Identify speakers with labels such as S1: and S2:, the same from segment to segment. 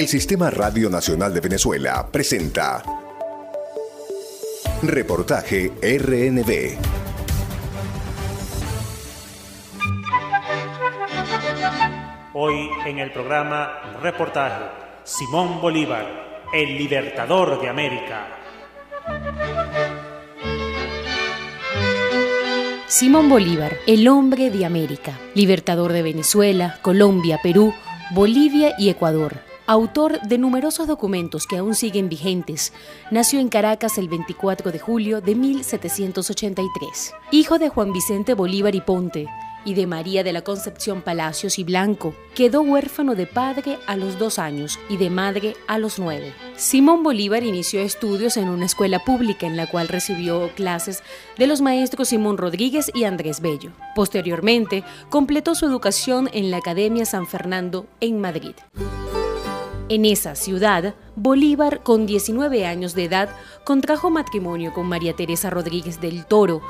S1: El Sistema Radio Nacional de Venezuela presenta Reportaje RNB.
S2: Hoy en el programa Reportaje, Simón Bolívar, el libertador de América.
S3: Simón Bolívar, el hombre de América, libertador de Venezuela, Colombia, Perú, Bolivia y Ecuador autor de numerosos documentos que aún siguen vigentes, nació en Caracas el 24 de julio de 1783. Hijo de Juan Vicente Bolívar y Ponte y de María de la Concepción Palacios y Blanco, quedó huérfano de padre a los dos años y de madre a los nueve. Simón Bolívar inició estudios en una escuela pública en la cual recibió clases de los maestros Simón Rodríguez y Andrés Bello. Posteriormente, completó su educación en la Academia San Fernando en Madrid. En esa ciudad, Bolívar, con 19 años de edad, contrajo matrimonio con María Teresa Rodríguez del Toro,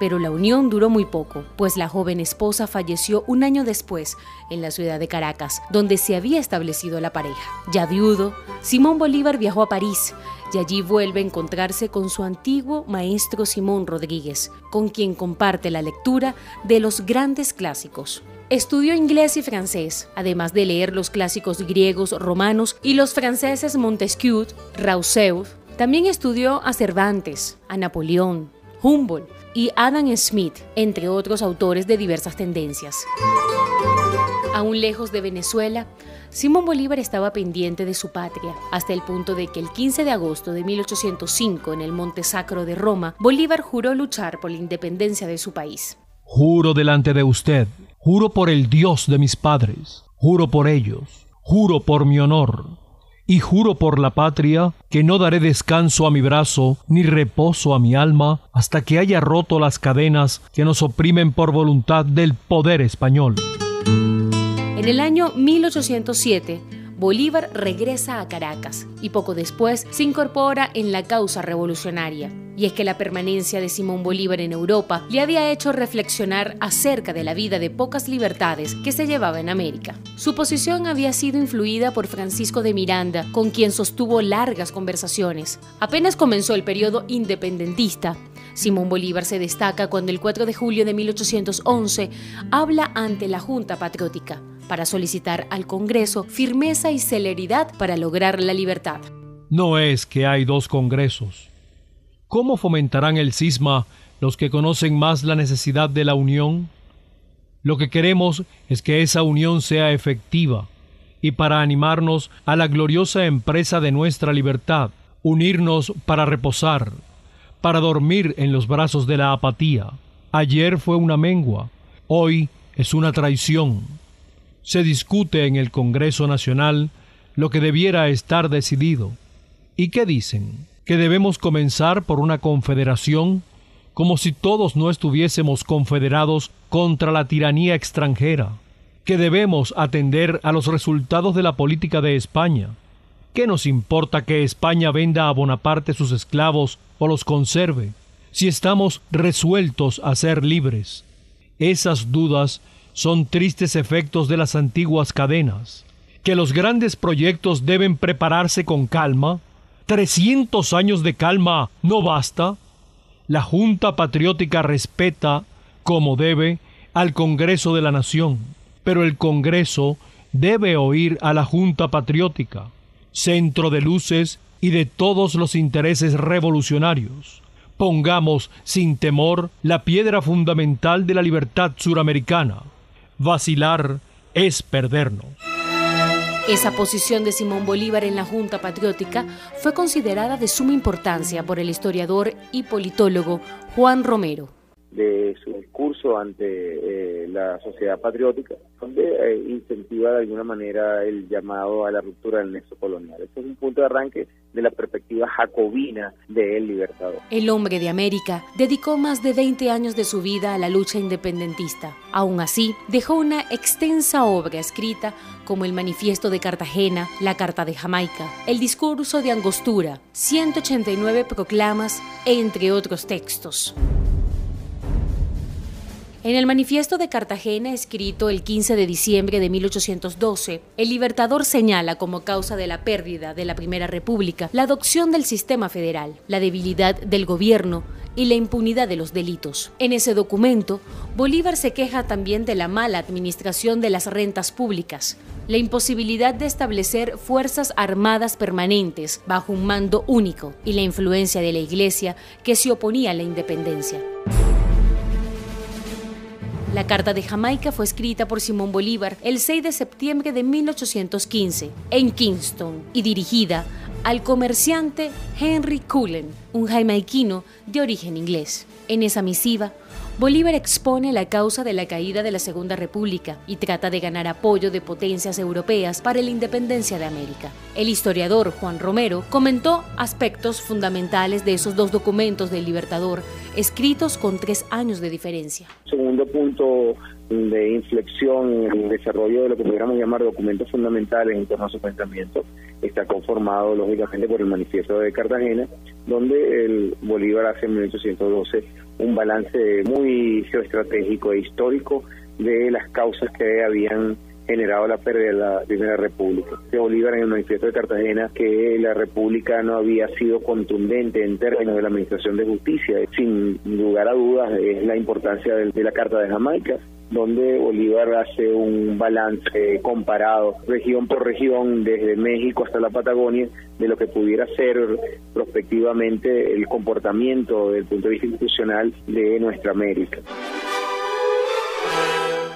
S3: pero la unión duró muy poco, pues la joven esposa falleció un año después en la ciudad de Caracas, donde se había establecido la pareja. Ya viudo, Simón Bolívar viajó a París y allí vuelve a encontrarse con su antiguo maestro Simón Rodríguez, con quien comparte la lectura de los grandes clásicos. Estudió inglés y francés, además de leer los clásicos griegos, romanos y los franceses Montesquieu, Rousseau. También estudió a Cervantes, a Napoleón, Humboldt y Adam Smith, entre otros autores de diversas tendencias. Aún lejos de Venezuela, Simón Bolívar estaba pendiente de su patria, hasta el punto de que el 15 de agosto de 1805, en el Monte Sacro de Roma, Bolívar juró luchar por la independencia de su país.
S4: Juro delante de usted Juro por el Dios de mis padres, juro por ellos, juro por mi honor, y juro por la patria que no daré descanso a mi brazo ni reposo a mi alma hasta que haya roto las cadenas que nos oprimen por voluntad del poder español.
S3: En el año 1807, Bolívar regresa a Caracas y poco después se incorpora en la causa revolucionaria. Y es que la permanencia de Simón Bolívar en Europa le había hecho reflexionar acerca de la vida de pocas libertades que se llevaba en América. Su posición había sido influida por Francisco de Miranda, con quien sostuvo largas conversaciones. Apenas comenzó el periodo independentista, Simón Bolívar se destaca cuando el 4 de julio de 1811 habla ante la Junta Patriótica para solicitar al Congreso firmeza y celeridad para lograr la libertad.
S4: No es que hay dos Congresos. ¿Cómo fomentarán el cisma los que conocen más la necesidad de la unión? Lo que queremos es que esa unión sea efectiva y para animarnos a la gloriosa empresa de nuestra libertad, unirnos para reposar, para dormir en los brazos de la apatía. Ayer fue una mengua, hoy es una traición se discute en el Congreso Nacional lo que debiera estar decidido. ¿Y qué dicen? ¿Que debemos comenzar por una confederación como si todos no estuviésemos confederados contra la tiranía extranjera? ¿Que debemos atender a los resultados de la política de España? ¿Qué nos importa que España venda a Bonaparte sus esclavos o los conserve, si estamos resueltos a ser libres? Esas dudas son tristes efectos de las antiguas cadenas, que los grandes proyectos deben prepararse con calma, trescientos años de calma no basta, la Junta Patriótica respeta, como debe, al Congreso de la Nación, pero el Congreso debe oír a la Junta Patriótica, centro de luces y de todos los intereses revolucionarios. Pongamos sin temor la piedra fundamental de la libertad suramericana, Vacilar es perdernos.
S3: Esa posición de Simón Bolívar en la Junta Patriótica fue considerada de suma importancia por el historiador y politólogo Juan Romero
S5: de su discurso ante eh, la sociedad patriótica, donde eh, incentiva de alguna manera el llamado a la ruptura del nexo colonial. Este es un punto de arranque de la perspectiva jacobina de El Libertador.
S3: El hombre de América dedicó más de 20 años de su vida a la lucha independentista. Aún así, dejó una extensa obra escrita como el Manifiesto de Cartagena, la Carta de Jamaica, el Discurso de Angostura, 189 proclamas, entre otros textos. En el manifiesto de Cartagena, escrito el 15 de diciembre de 1812, el Libertador señala como causa de la pérdida de la Primera República la adopción del sistema federal, la debilidad del gobierno y la impunidad de los delitos. En ese documento, Bolívar se queja también de la mala administración de las rentas públicas, la imposibilidad de establecer fuerzas armadas permanentes bajo un mando único y la influencia de la Iglesia que se oponía a la independencia. La Carta de Jamaica fue escrita por Simón Bolívar el 6 de septiembre de 1815 en Kingston y dirigida al comerciante Henry Cullen, un jamaiquino de origen inglés. En esa misiva, Bolívar expone la causa de la caída de la Segunda República y trata de ganar apoyo de potencias europeas para la independencia de América. El historiador Juan Romero comentó aspectos fundamentales de esos dos documentos del Libertador, escritos con tres años de diferencia.
S5: Segundo punto de inflexión en el desarrollo de lo que pudiéramos llamar documentos fundamentales en torno a su pensamiento está conformado lógicamente por el manifiesto de Cartagena, donde el Bolívar hace en 1812 un balance muy geoestratégico e histórico de las causas que habían generado la pérdida de la Primera República. De Bolívar en el manifiesto de Cartagena que la República no había sido contundente en términos de la administración de justicia. Sin lugar a dudas es la importancia de la Carta de Jamaica, donde Bolívar hace un balance comparado región por región, desde México hasta la Patagonia, de lo que pudiera ser prospectivamente el comportamiento desde el punto de vista institucional de nuestra América.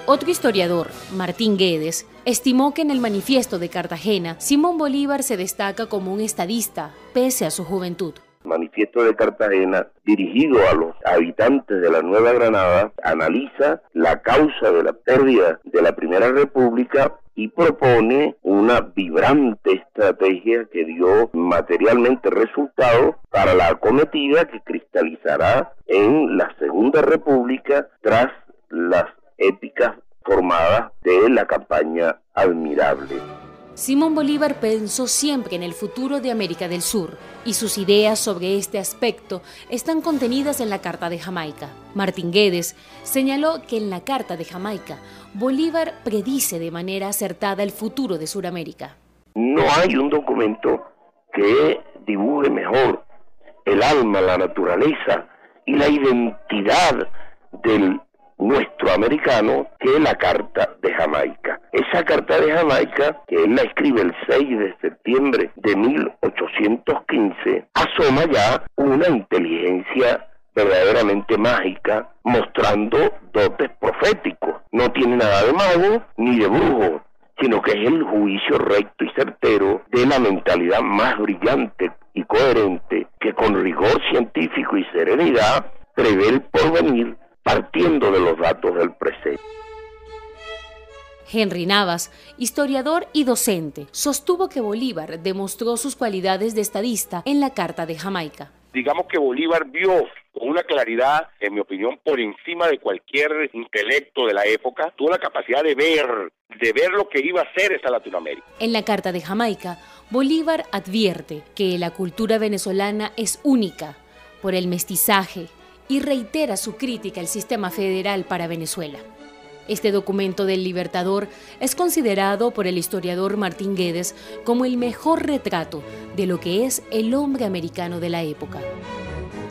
S3: Otro historiador, Martín Guedes, estimó que en el manifiesto de Cartagena, Simón Bolívar se destaca como un estadista, pese a su juventud.
S6: Manifiesto de Cartagena, dirigido a los habitantes de la Nueva Granada, analiza la causa de la pérdida de la Primera República y propone una vibrante estrategia que dio materialmente resultado para la acometida que cristalizará en la Segunda República tras las épicas formadas de la campaña admirable.
S3: Simón Bolívar pensó siempre en el futuro de América del Sur y sus ideas sobre este aspecto están contenidas en la Carta de Jamaica. Martín Guedes señaló que en la Carta de Jamaica Bolívar predice de manera acertada el futuro de Sudamérica.
S6: No hay un documento que dibuje mejor el alma, la naturaleza y la identidad del nuestro americano que la Carta de Jamaica. Esa Carta de Jamaica, que él la escribe el 6 de septiembre de 1815, asoma ya una inteligencia verdaderamente mágica, mostrando dotes proféticos. No tiene nada de mago ni de brujo, sino que es el juicio recto y certero de la mentalidad más brillante y coherente que con rigor científico y serenidad prevé el porvenir partiendo de los datos del presente.
S3: Henry Navas, historiador y docente, sostuvo que Bolívar demostró sus cualidades de estadista en la Carta de Jamaica.
S7: Digamos que Bolívar vio con una claridad, en mi opinión, por encima de cualquier intelecto de la época, tuvo la capacidad de ver, de ver lo que iba a ser esa Latinoamérica.
S3: En la Carta de Jamaica, Bolívar advierte que la cultura venezolana es única por el mestizaje, y reitera su crítica al sistema federal para Venezuela. Este documento del Libertador es considerado por el historiador Martín Guedes como el mejor retrato de lo que es el hombre americano de la época.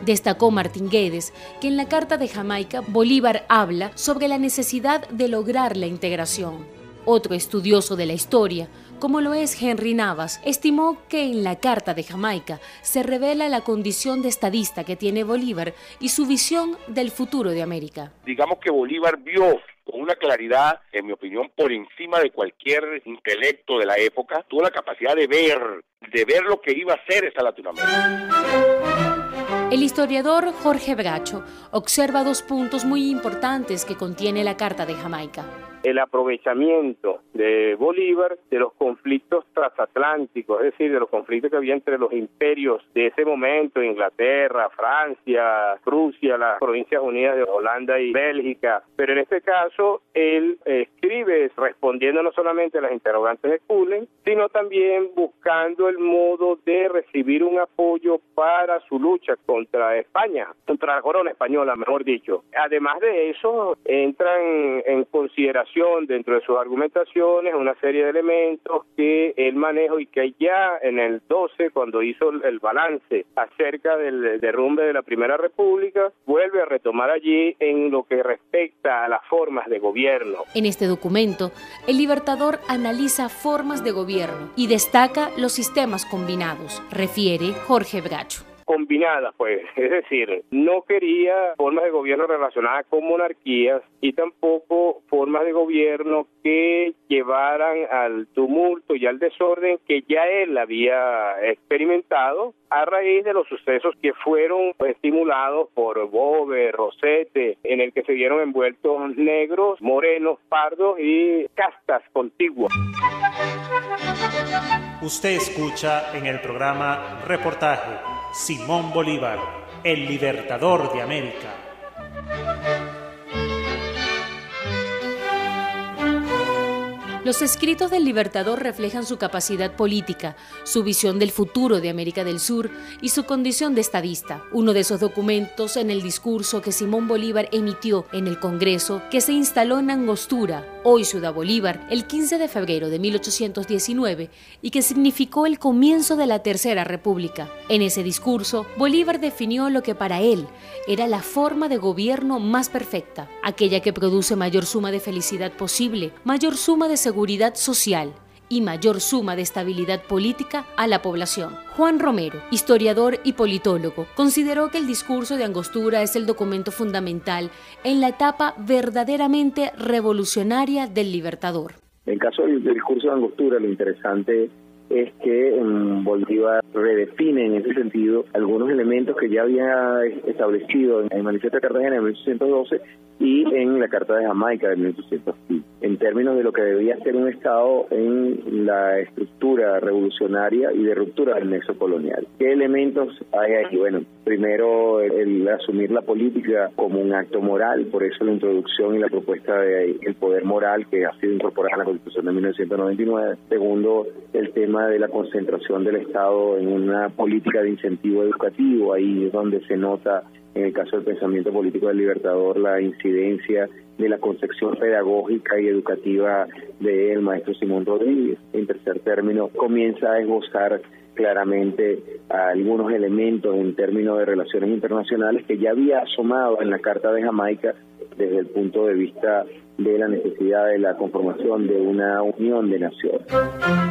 S3: Destacó Martín Guedes que en la Carta de Jamaica Bolívar habla sobre la necesidad de lograr la integración. Otro estudioso de la historia como lo es Henry Navas, estimó que en la Carta de Jamaica se revela la condición de estadista que tiene Bolívar y su visión del futuro de América.
S7: Digamos que Bolívar vio con una claridad, en mi opinión, por encima de cualquier intelecto de la época, tuvo la capacidad de ver, de ver lo que iba a ser esa Latinoamérica.
S3: El historiador Jorge Bracho observa dos puntos muy importantes que contiene la Carta de Jamaica.
S8: El aprovechamiento de Bolívar de los conflictos transatlánticos, es decir, de los conflictos que había entre los imperios de ese momento, Inglaterra, Francia, Rusia, las Provincias Unidas de Holanda y Bélgica. Pero en este caso, él escribe no solamente las interrogantes de Cullen, sino también buscando el modo de recibir un apoyo para su lucha contra España, contra la corona española, mejor dicho. Además de eso, entran en consideración dentro de sus argumentaciones una serie de elementos que él maneja y que ya en el 12, cuando hizo el balance acerca del derrumbe de la Primera República, vuelve a retomar allí en lo que respecta a las formas de gobierno.
S3: En este documento, el Libertador analiza formas de gobierno y destaca los sistemas combinados, refiere Jorge Bracho
S8: combinadas, pues, es decir, no quería formas de gobierno relacionadas con monarquías y tampoco formas de gobierno que llevaran al tumulto y al desorden que ya él había experimentado a raíz de los sucesos que fueron estimulados por Bobe, Rosete, en el que se vieron envueltos negros, morenos, pardos y castas contiguas.
S2: Usted escucha en el programa Reportaje Simón Bolívar, el libertador de América.
S3: Los escritos del Libertador reflejan su capacidad política, su visión del futuro de América del Sur y su condición de estadista. Uno de esos documentos en el discurso que Simón Bolívar emitió en el Congreso que se instaló en Angostura, hoy Ciudad Bolívar, el 15 de febrero de 1819 y que significó el comienzo de la Tercera República. En ese discurso, Bolívar definió lo que para él era la forma de gobierno más perfecta, aquella que produce mayor suma de felicidad posible, mayor suma de seguridad social y mayor suma de estabilidad política a la población. Juan Romero, historiador y politólogo, consideró que el discurso de Angostura es el documento fundamental en la etapa verdaderamente revolucionaria del Libertador.
S5: En caso del discurso de Angostura, lo interesante es que Bolívar redefine en ese sentido algunos elementos que ya había establecido en el Manifiesto de Cartagena de 1812 y en la Carta de Jamaica de 1815, en términos de lo que debía ser un Estado en la estructura revolucionaria y de ruptura del nexo colonial. ¿Qué elementos hay ahí? Bueno, primero el, asumir la política como un acto moral, por eso la introducción y la propuesta el poder moral que ha sido incorporada en la Constitución de 1999. Segundo, el tema de la concentración del Estado en una política de incentivo educativo, ahí es donde se nota en el caso del pensamiento político del Libertador, la incidencia de la concepción pedagógica y educativa del maestro Simón Rodríguez. En tercer término, comienza a esbozar claramente algunos elementos en términos de relaciones internacionales que ya había asomado en la Carta de Jamaica desde el punto de vista de la necesidad de la conformación de una unión de naciones.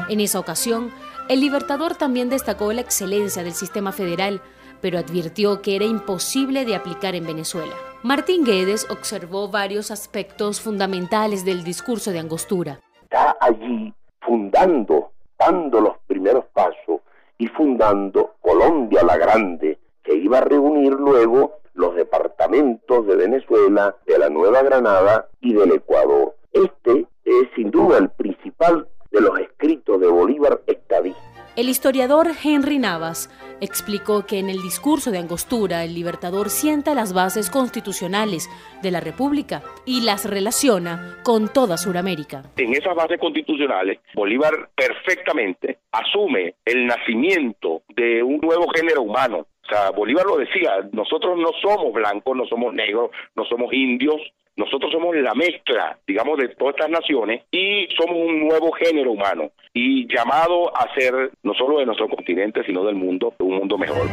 S3: En esa ocasión, el Libertador también destacó la excelencia del sistema federal pero advirtió que era imposible de aplicar en Venezuela. Martín Guedes observó varios aspectos fundamentales del discurso de Angostura.
S6: Está allí fundando, dando los primeros pasos y fundando Colombia la Grande, que iba a reunir luego los departamentos de Venezuela, de la Nueva Granada y del Ecuador. Este es sin duda el principal de los escritos de Bolívar estadista.
S3: El historiador Henry Navas explicó que en el discurso de Angostura el libertador sienta las bases constitucionales de la República y las relaciona con toda Sudamérica.
S7: En esas bases constitucionales, Bolívar perfectamente asume el nacimiento de un nuevo género humano. O sea, Bolívar lo decía, nosotros no somos blancos, no somos negros, no somos indios, nosotros somos la mezcla, digamos, de todas estas naciones y somos un nuevo género humano y llamado a ser, no solo de nuestro continente, sino del mundo, un mundo mejor.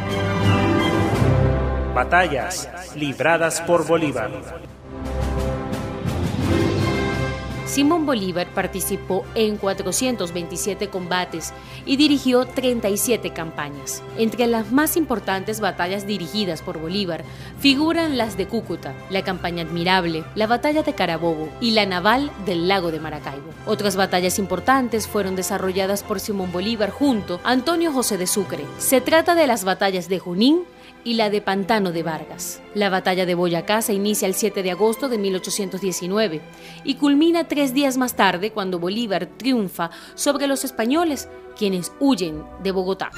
S2: Batallas libradas por Bolívar.
S3: Simón Bolívar participó en 427 combates y dirigió 37 campañas. Entre las más importantes batallas dirigidas por Bolívar figuran las de Cúcuta, la campaña admirable, la batalla de Carabobo y la naval del lago de Maracaibo. Otras batallas importantes fueron desarrolladas por Simón Bolívar junto a Antonio José de Sucre. Se trata de las batallas de Junín y la de Pantano de Vargas. La batalla de Boyacá se inicia el 7 de agosto de 1819 y culmina tres días más tarde cuando Bolívar triunfa sobre los españoles, quienes huyen de Bogotá.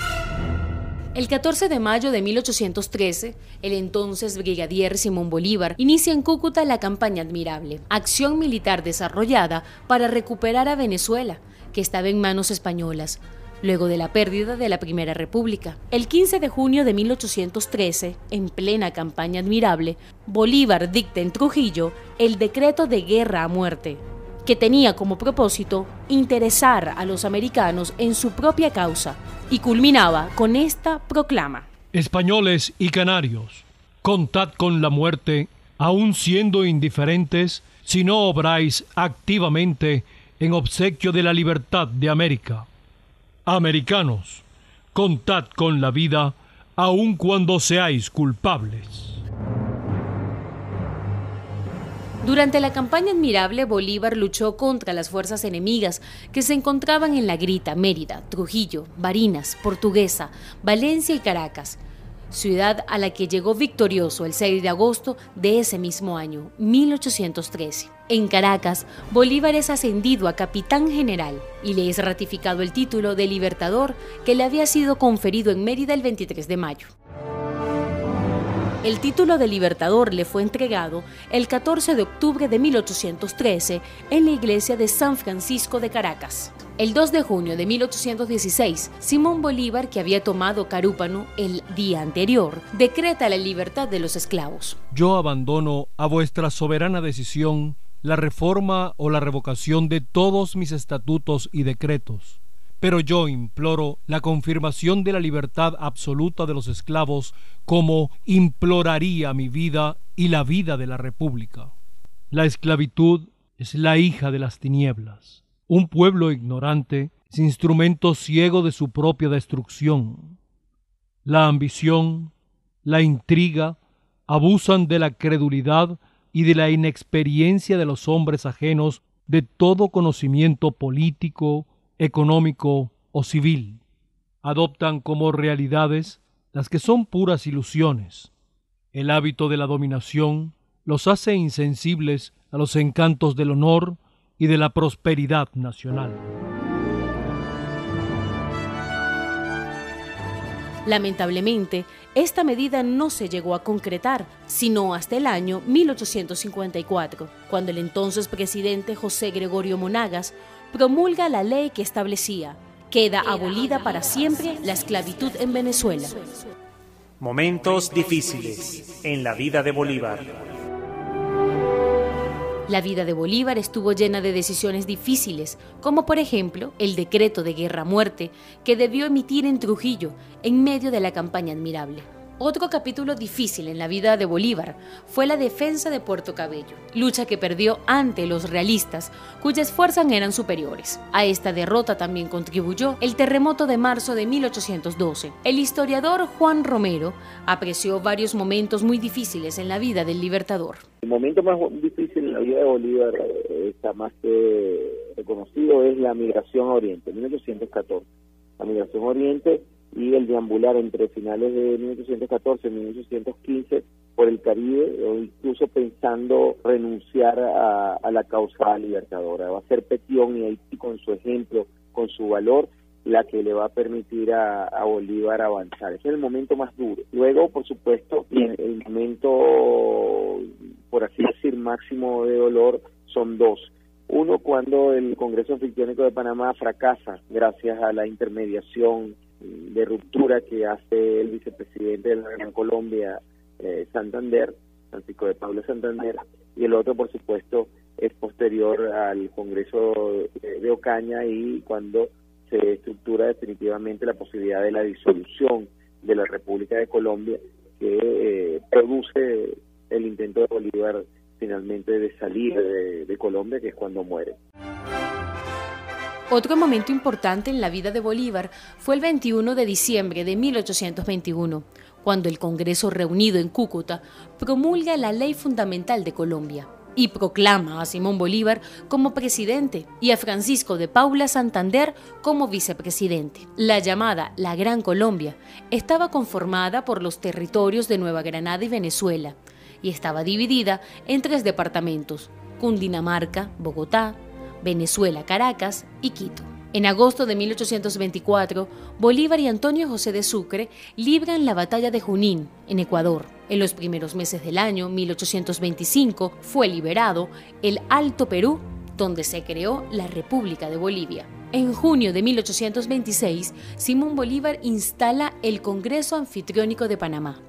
S3: El 14 de mayo de 1813, el entonces brigadier Simón Bolívar inicia en Cúcuta la campaña admirable, acción militar desarrollada para recuperar a Venezuela, que estaba en manos españolas, luego de la pérdida de la Primera República. El 15 de junio de 1813, en plena campaña admirable, Bolívar dicta en Trujillo el decreto de guerra a muerte, que tenía como propósito interesar a los americanos en su propia causa y culminaba con esta proclama.
S4: Españoles y canarios, contad con la muerte, aun siendo indiferentes, si no obráis activamente en obsequio de la libertad de América. Americanos, contad con la vida, aun cuando seáis culpables.
S3: Durante la campaña admirable, Bolívar luchó contra las fuerzas enemigas que se encontraban en La Grita, Mérida, Trujillo, Barinas, Portuguesa, Valencia y Caracas, ciudad a la que llegó victorioso el 6 de agosto de ese mismo año, 1813. En Caracas, Bolívar es ascendido a capitán general y le es ratificado el título de libertador que le había sido conferido en Mérida el 23 de mayo. El título de libertador le fue entregado el 14 de octubre de 1813 en la iglesia de San Francisco de Caracas. El 2 de junio de 1816, Simón Bolívar, que había tomado Carúpano el día anterior, decreta la libertad de los esclavos.
S4: Yo abandono a vuestra soberana decisión la reforma o la revocación de todos mis estatutos y decretos pero yo imploro la confirmación de la libertad absoluta de los esclavos como imploraría mi vida y la vida de la República. La esclavitud es la hija de las tinieblas. Un pueblo ignorante es instrumento ciego de su propia destrucción. La ambición, la intriga, abusan de la credulidad y de la inexperiencia de los hombres ajenos de todo conocimiento político, económico o civil. Adoptan como realidades las que son puras ilusiones. El hábito de la dominación los hace insensibles a los encantos del honor y de la prosperidad nacional.
S3: Lamentablemente, esta medida no se llegó a concretar, sino hasta el año 1854, cuando el entonces presidente José Gregorio Monagas promulga la ley que establecía, queda abolida para siempre la esclavitud en Venezuela.
S2: Momentos difíciles en la vida de Bolívar.
S3: La vida de Bolívar estuvo llena de decisiones difíciles, como por ejemplo el decreto de guerra-muerte que debió emitir en Trujillo en medio de la campaña admirable. Otro capítulo difícil en la vida de Bolívar fue la defensa de Puerto Cabello, lucha que perdió ante los realistas, cuyas fuerzas eran superiores. A esta derrota también contribuyó el terremoto de marzo de 1812. El historiador Juan Romero apreció varios momentos muy difíciles en la vida del libertador.
S5: El momento más difícil en la vida de Bolívar, eh, está más que reconocido, es la migración a Oriente, 1814. La migración a Oriente y el deambular entre finales de 1814 y 1815 por el Caribe, o incluso pensando renunciar a, la causa libertadora. Va a ser Petión y Haití con su ejemplo, con su valor, la que le va a permitir a, Bolívar avanzar. Es el momento más duro. Luego, por supuesto, el momento, por así decir, máximo de dolor son dos. Uno, cuando el Congreso Anfictiónico de Panamá fracasa gracias a la intermediación de ruptura que hace el vicepresidente de la Gran Colombia, eh, Santander, Francisco de Pablo Santander, y el otro, por supuesto, es posterior al Congreso de Ocaña y cuando se estructura definitivamente la posibilidad de la disolución de la República de Colombia, que eh, produce el intento de Bolívar finalmente de salir de Colombia, que es cuando muere.
S3: Otro momento importante en la vida de Bolívar fue el 21 de diciembre de 1821, cuando el Congreso reunido en Cúcuta promulga la Ley Fundamental de Colombia y proclama a Simón Bolívar como presidente y a Francisco de Paula Santander como vicepresidente. La llamada La Gran Colombia estaba conformada por los territorios de Nueva Granada y Venezuela y estaba dividida en tres departamentos, Cundinamarca, Bogotá, Venezuela, Caracas y Quito. En agosto de 1824, Bolívar y Antonio José de Sucre libran la batalla de Junín, en Ecuador. En los primeros meses del año 1825 fue liberado el Alto Perú, donde se creó la República de Bolivia. En junio de 1826, Simón Bolívar instala el Congreso Anfitriónico de Panamá,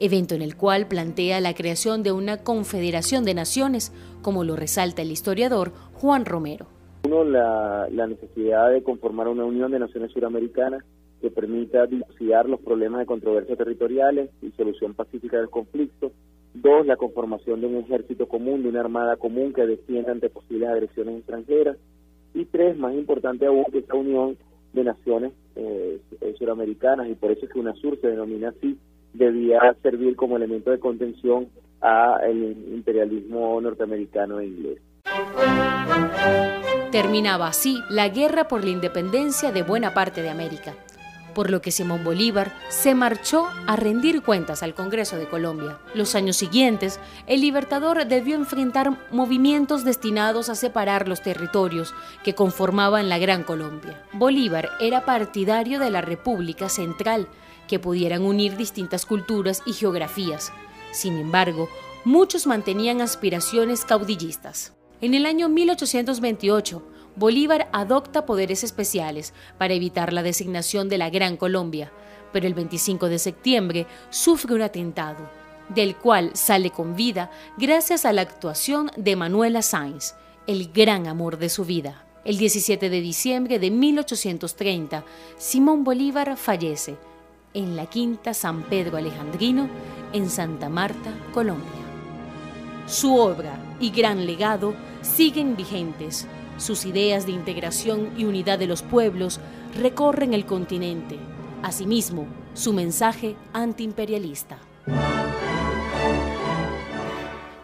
S3: evento en el cual plantea la creación de una confederación de naciones, como lo resalta el historiador Juan Romero.
S5: Uno, la, necesidad de conformar una unión de naciones suramericanas que permita dilucidar los problemas de controversia territoriales y solución pacífica del conflicto. Dos, la conformación de un ejército común, de una armada común que defienda ante posibles agresiones extranjeras. Y tres, más importante aún, que esta unión de naciones eh, eh, suramericanas, y por eso es que UNASUR se denomina así, debía servir como elemento de contención al imperialismo norteamericano e inglés.
S3: Terminaba así la guerra por la independencia de buena parte de América, por lo que Simón Bolívar se marchó a rendir cuentas al Congreso de Colombia. Los años siguientes, el libertador debió enfrentar movimientos destinados a separar los territorios que conformaban la Gran Colombia. Bolívar era partidario de la República Central, que pudieran unir distintas culturas y geografías. Sin embargo, muchos mantenían aspiraciones caudillistas. En el año 1828, Bolívar adopta poderes especiales para evitar la designación de la Gran Colombia, pero el 25 de septiembre sufre un atentado, del cual sale con vida gracias a la actuación de Manuela Sáenz, el gran amor de su vida. El 17 de diciembre de 1830, Simón Bolívar fallece en la Quinta San Pedro Alejandrino, en Santa Marta, Colombia. Su obra y gran legado siguen vigentes. Sus ideas de integración y unidad de los pueblos recorren el continente. Asimismo, su mensaje antiimperialista.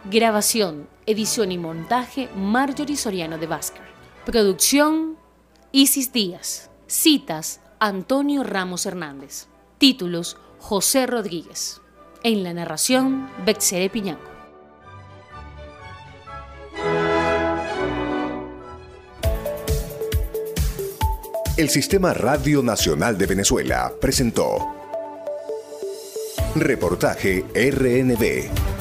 S3: Grabación, edición y montaje Marjorie Soriano de Vázquez. Producción Isis Díaz. Citas Antonio Ramos Hernández. Títulos José Rodríguez. En la narración Bexere Piñanco.
S1: El Sistema Radio Nacional de Venezuela presentó Reportaje RNB.